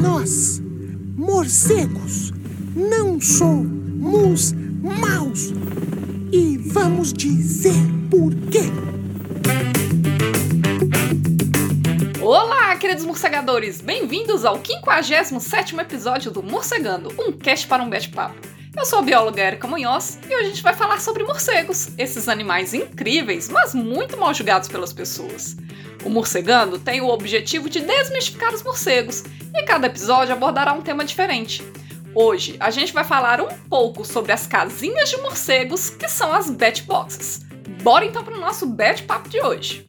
Nós, morcegos, não somos maus. E vamos dizer por quê. Olá, queridos morcegadores! Bem-vindos ao 57º episódio do Morcegando, um cast para um bate-papo. Eu sou a bióloga Erika Munhoz e hoje a gente vai falar sobre morcegos, esses animais incríveis, mas muito mal julgados pelas pessoas. O Morcegando tem o objetivo de desmistificar os morcegos e cada episódio abordará um tema diferente. Hoje a gente vai falar um pouco sobre as casinhas de morcegos, que são as Batboxes. Bora então para o nosso bate-papo de hoje.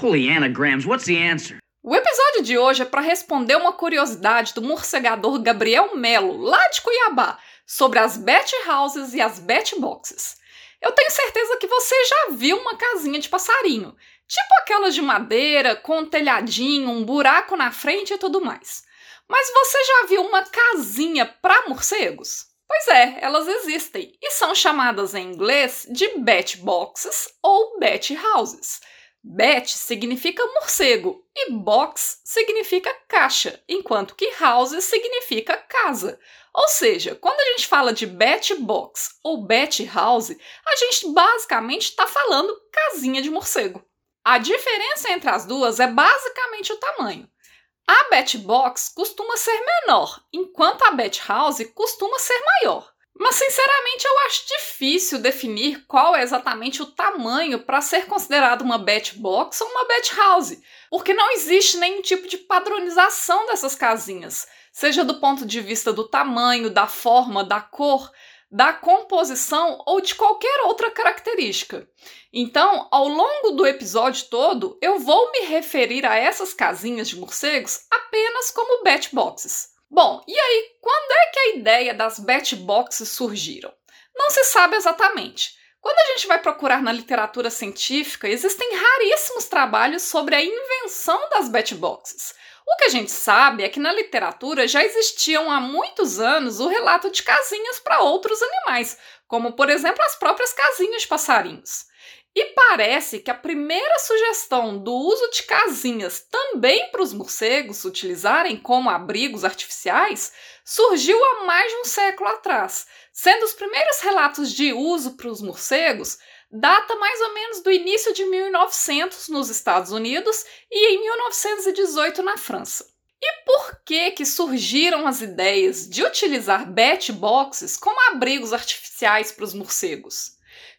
Holy anagrams, what's the answer? O episódio de hoje é para responder uma curiosidade do morcegador Gabriel Melo, lá de Cuiabá, sobre as bat houses e as bat boxes. Eu tenho certeza que você já viu uma casinha de passarinho, tipo aquelas de madeira, com um telhadinho, um buraco na frente e tudo mais. Mas você já viu uma casinha para morcegos? Pois é, elas existem e são chamadas em inglês de bat boxes ou bat houses. Bat significa morcego e box significa caixa, enquanto que house significa casa. Ou seja, quando a gente fala de bat box ou bat house, a gente basicamente está falando casinha de morcego. A diferença entre as duas é basicamente o tamanho. A bat box costuma ser menor, enquanto a bat house costuma ser maior. Mas sinceramente eu acho difícil definir qual é exatamente o tamanho para ser considerado uma bat box ou uma bat house, porque não existe nenhum tipo de padronização dessas casinhas, seja do ponto de vista do tamanho, da forma, da cor da composição ou de qualquer outra característica. Então, ao longo do episódio todo, eu vou me referir a essas casinhas de morcegos apenas como bat boxes. Bom, e aí, quando é que a ideia das bat boxes surgiram? Não se sabe exatamente. Quando a gente vai procurar na literatura científica, existem raríssimos trabalhos sobre a invenção das bat boxes. O que a gente sabe é que na literatura já existiam há muitos anos o relato de casinhas para outros animais, como por exemplo as próprias casinhas de passarinhos. E parece que a primeira sugestão do uso de casinhas também para os morcegos utilizarem como abrigos artificiais surgiu há mais de um século atrás, sendo os primeiros relatos de uso para os morcegos data mais ou menos do início de 1900 nos Estados Unidos e em 1918 na França. E por que que surgiram as ideias de utilizar bat boxes como abrigos artificiais para os morcegos?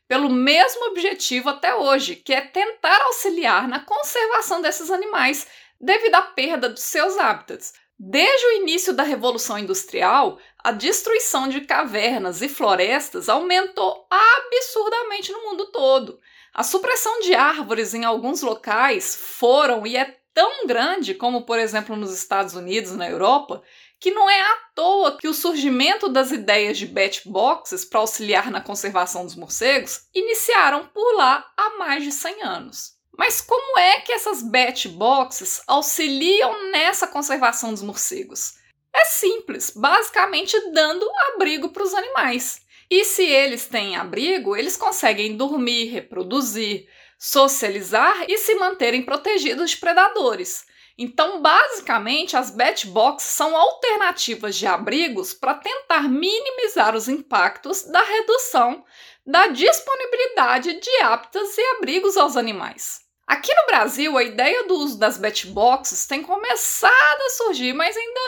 Pelo mesmo objetivo até hoje, que é tentar auxiliar na conservação desses animais devido à perda dos seus hábitats, Desde o início da Revolução Industrial, a destruição de cavernas e florestas aumentou absurdamente no mundo todo. A supressão de árvores em alguns locais foram e é tão grande, como por exemplo nos Estados Unidos na Europa, que não é à toa que o surgimento das ideias de bat boxes para auxiliar na conservação dos morcegos iniciaram por lá há mais de 100 anos. Mas como é que essas bat boxes auxiliam nessa conservação dos morcegos? É simples, basicamente dando abrigo para os animais. E se eles têm abrigo, eles conseguem dormir, reproduzir, socializar e se manterem protegidos de predadores. Então, basicamente, as bat boxes são alternativas de abrigos para tentar minimizar os impactos da redução da disponibilidade de hábitats e abrigos aos animais. Aqui no Brasil, a ideia do uso das batboxes tem começado a surgir, mas ainda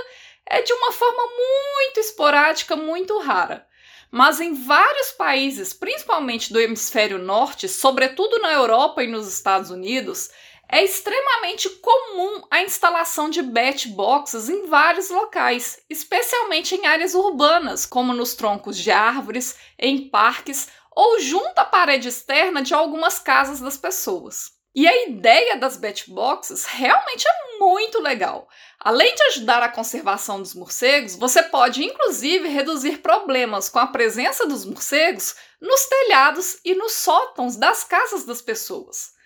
é de uma forma muito esporádica, muito rara. Mas em vários países, principalmente do hemisfério norte, sobretudo na Europa e nos Estados Unidos, é extremamente comum a instalação de batboxes em vários locais, especialmente em áreas urbanas, como nos troncos de árvores, em parques ou junto à parede externa de algumas casas das pessoas. E a ideia das batboxes realmente é muito legal. Além de ajudar a conservação dos morcegos, você pode inclusive reduzir problemas com a presença dos morcegos nos telhados e nos sótãos das casas das pessoas.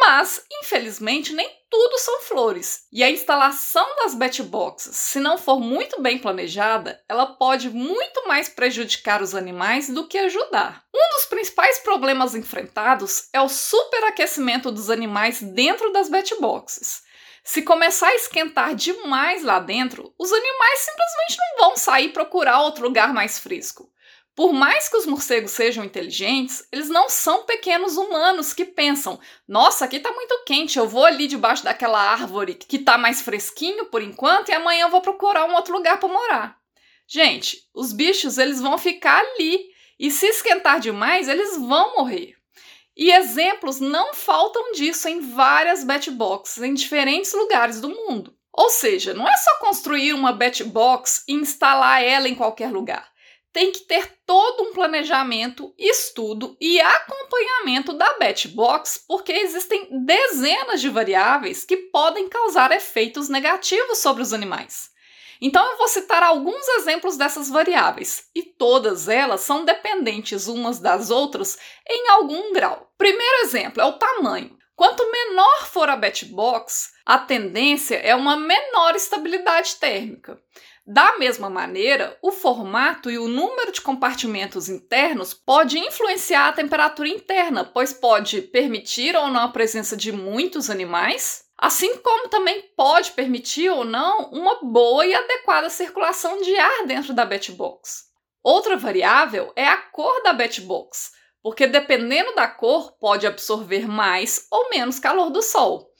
Mas, infelizmente, nem tudo são flores. E a instalação das batboxes, se não for muito bem planejada, ela pode muito mais prejudicar os animais do que ajudar. Um dos principais problemas enfrentados é o superaquecimento dos animais dentro das batboxes. Se começar a esquentar demais lá dentro, os animais simplesmente não vão sair procurar outro lugar mais fresco. Por mais que os morcegos sejam inteligentes, eles não são pequenos humanos que pensam: nossa, aqui tá muito quente, eu vou ali debaixo daquela árvore que tá mais fresquinho por enquanto e amanhã eu vou procurar um outro lugar para morar. Gente, os bichos eles vão ficar ali e se esquentar demais, eles vão morrer. E exemplos não faltam disso em várias batboxes em diferentes lugares do mundo. Ou seja, não é só construir uma batbox e instalar ela em qualquer lugar tem que ter todo um planejamento, estudo e acompanhamento da Batbox, porque existem dezenas de variáveis que podem causar efeitos negativos sobre os animais. Então eu vou citar alguns exemplos dessas variáveis, e todas elas são dependentes umas das outras em algum grau. Primeiro exemplo é o tamanho. Quanto menor for a Batbox, a tendência é uma menor estabilidade térmica. Da mesma maneira, o formato e o número de compartimentos internos pode influenciar a temperatura interna, pois pode permitir ou não a presença de muitos animais, assim como também pode permitir ou não uma boa e adequada circulação de ar dentro da Batbox. Outra variável é a cor da Batbox, porque dependendo da cor pode absorver mais ou menos calor do sol.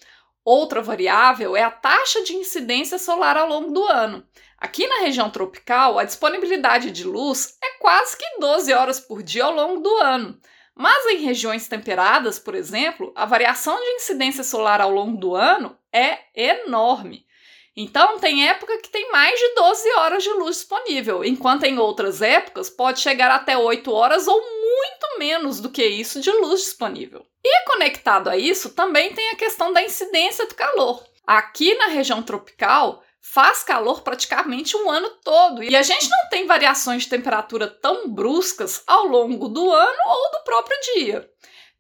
Outra variável é a taxa de incidência solar ao longo do ano. Aqui na região tropical, a disponibilidade de luz é quase que 12 horas por dia ao longo do ano. Mas em regiões temperadas, por exemplo, a variação de incidência solar ao longo do ano é enorme. Então, tem época que tem mais de 12 horas de luz disponível, enquanto em outras épocas pode chegar até 8 horas ou muito menos do que isso de luz disponível. E conectado a isso, também tem a questão da incidência do calor. Aqui na região tropical, faz calor praticamente um ano todo e a gente não tem variações de temperatura tão bruscas ao longo do ano ou do próprio dia.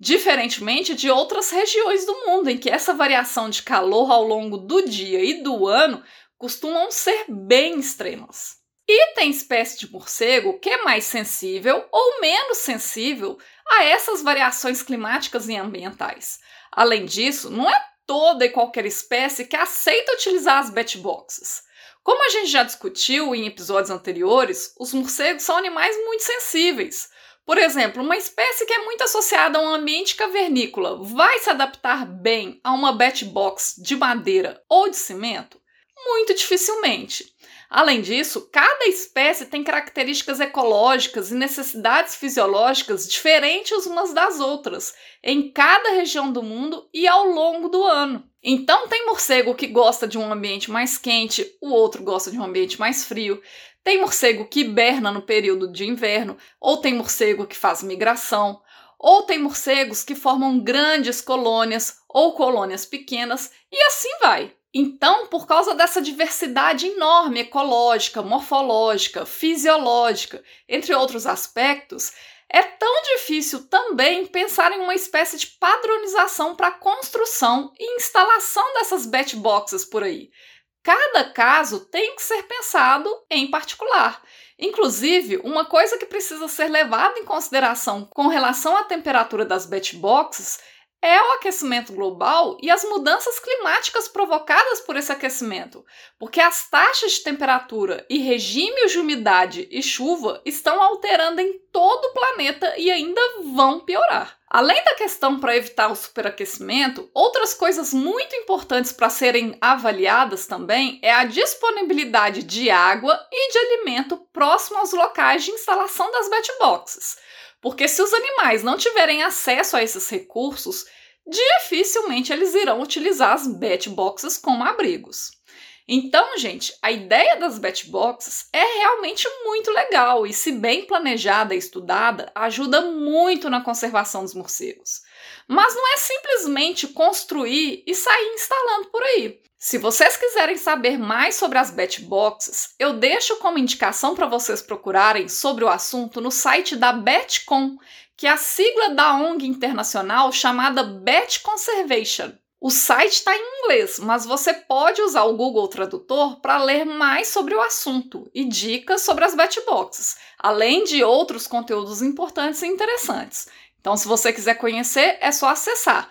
Diferentemente de outras regiões do mundo, em que essa variação de calor ao longo do dia e do ano costumam ser bem extremas. E tem espécie de morcego que é mais sensível ou menos sensível a essas variações climáticas e ambientais. Além disso, não é toda e qualquer espécie que aceita utilizar as batboxes. Como a gente já discutiu em episódios anteriores, os morcegos são animais muito sensíveis. Por exemplo, uma espécie que é muito associada a um ambiente cavernícola vai se adaptar bem a uma batbox de madeira ou de cimento? Muito dificilmente. Além disso, cada espécie tem características ecológicas e necessidades fisiológicas diferentes umas das outras, em cada região do mundo e ao longo do ano. Então, tem morcego que gosta de um ambiente mais quente, o outro gosta de um ambiente mais frio. Tem morcego que hiberna no período de inverno, ou tem morcego que faz migração, ou tem morcegos que formam grandes colônias ou colônias pequenas, e assim vai. Então, por causa dessa diversidade enorme ecológica, morfológica, fisiológica, entre outros aspectos, é tão difícil também pensar em uma espécie de padronização para a construção e instalação dessas batchboxes por aí. Cada caso tem que ser pensado em particular. Inclusive, uma coisa que precisa ser levada em consideração com relação à temperatura das batchboxes é o aquecimento global e as mudanças climáticas provocadas por esse aquecimento, porque as taxas de temperatura e regimes de umidade e chuva estão alterando em todo o planeta e ainda vão piorar. Além da questão para evitar o superaquecimento, outras coisas muito importantes para serem avaliadas também é a disponibilidade de água e de alimento próximo aos locais de instalação das batboxes. Porque se os animais não tiverem acesso a esses recursos, dificilmente eles irão utilizar as batboxes como abrigos. Então, gente, a ideia das batboxes é realmente muito legal e, se bem planejada e estudada, ajuda muito na conservação dos morcegos. Mas não é simplesmente construir e sair instalando por aí. Se vocês quiserem saber mais sobre as Batboxes, eu deixo como indicação para vocês procurarem sobre o assunto no site da Batcom, que é a sigla da ONG internacional chamada Bat Conservation. O site está em inglês, mas você pode usar o Google Tradutor para ler mais sobre o assunto e dicas sobre as Batboxes, além de outros conteúdos importantes e interessantes. Então, se você quiser conhecer, é só acessar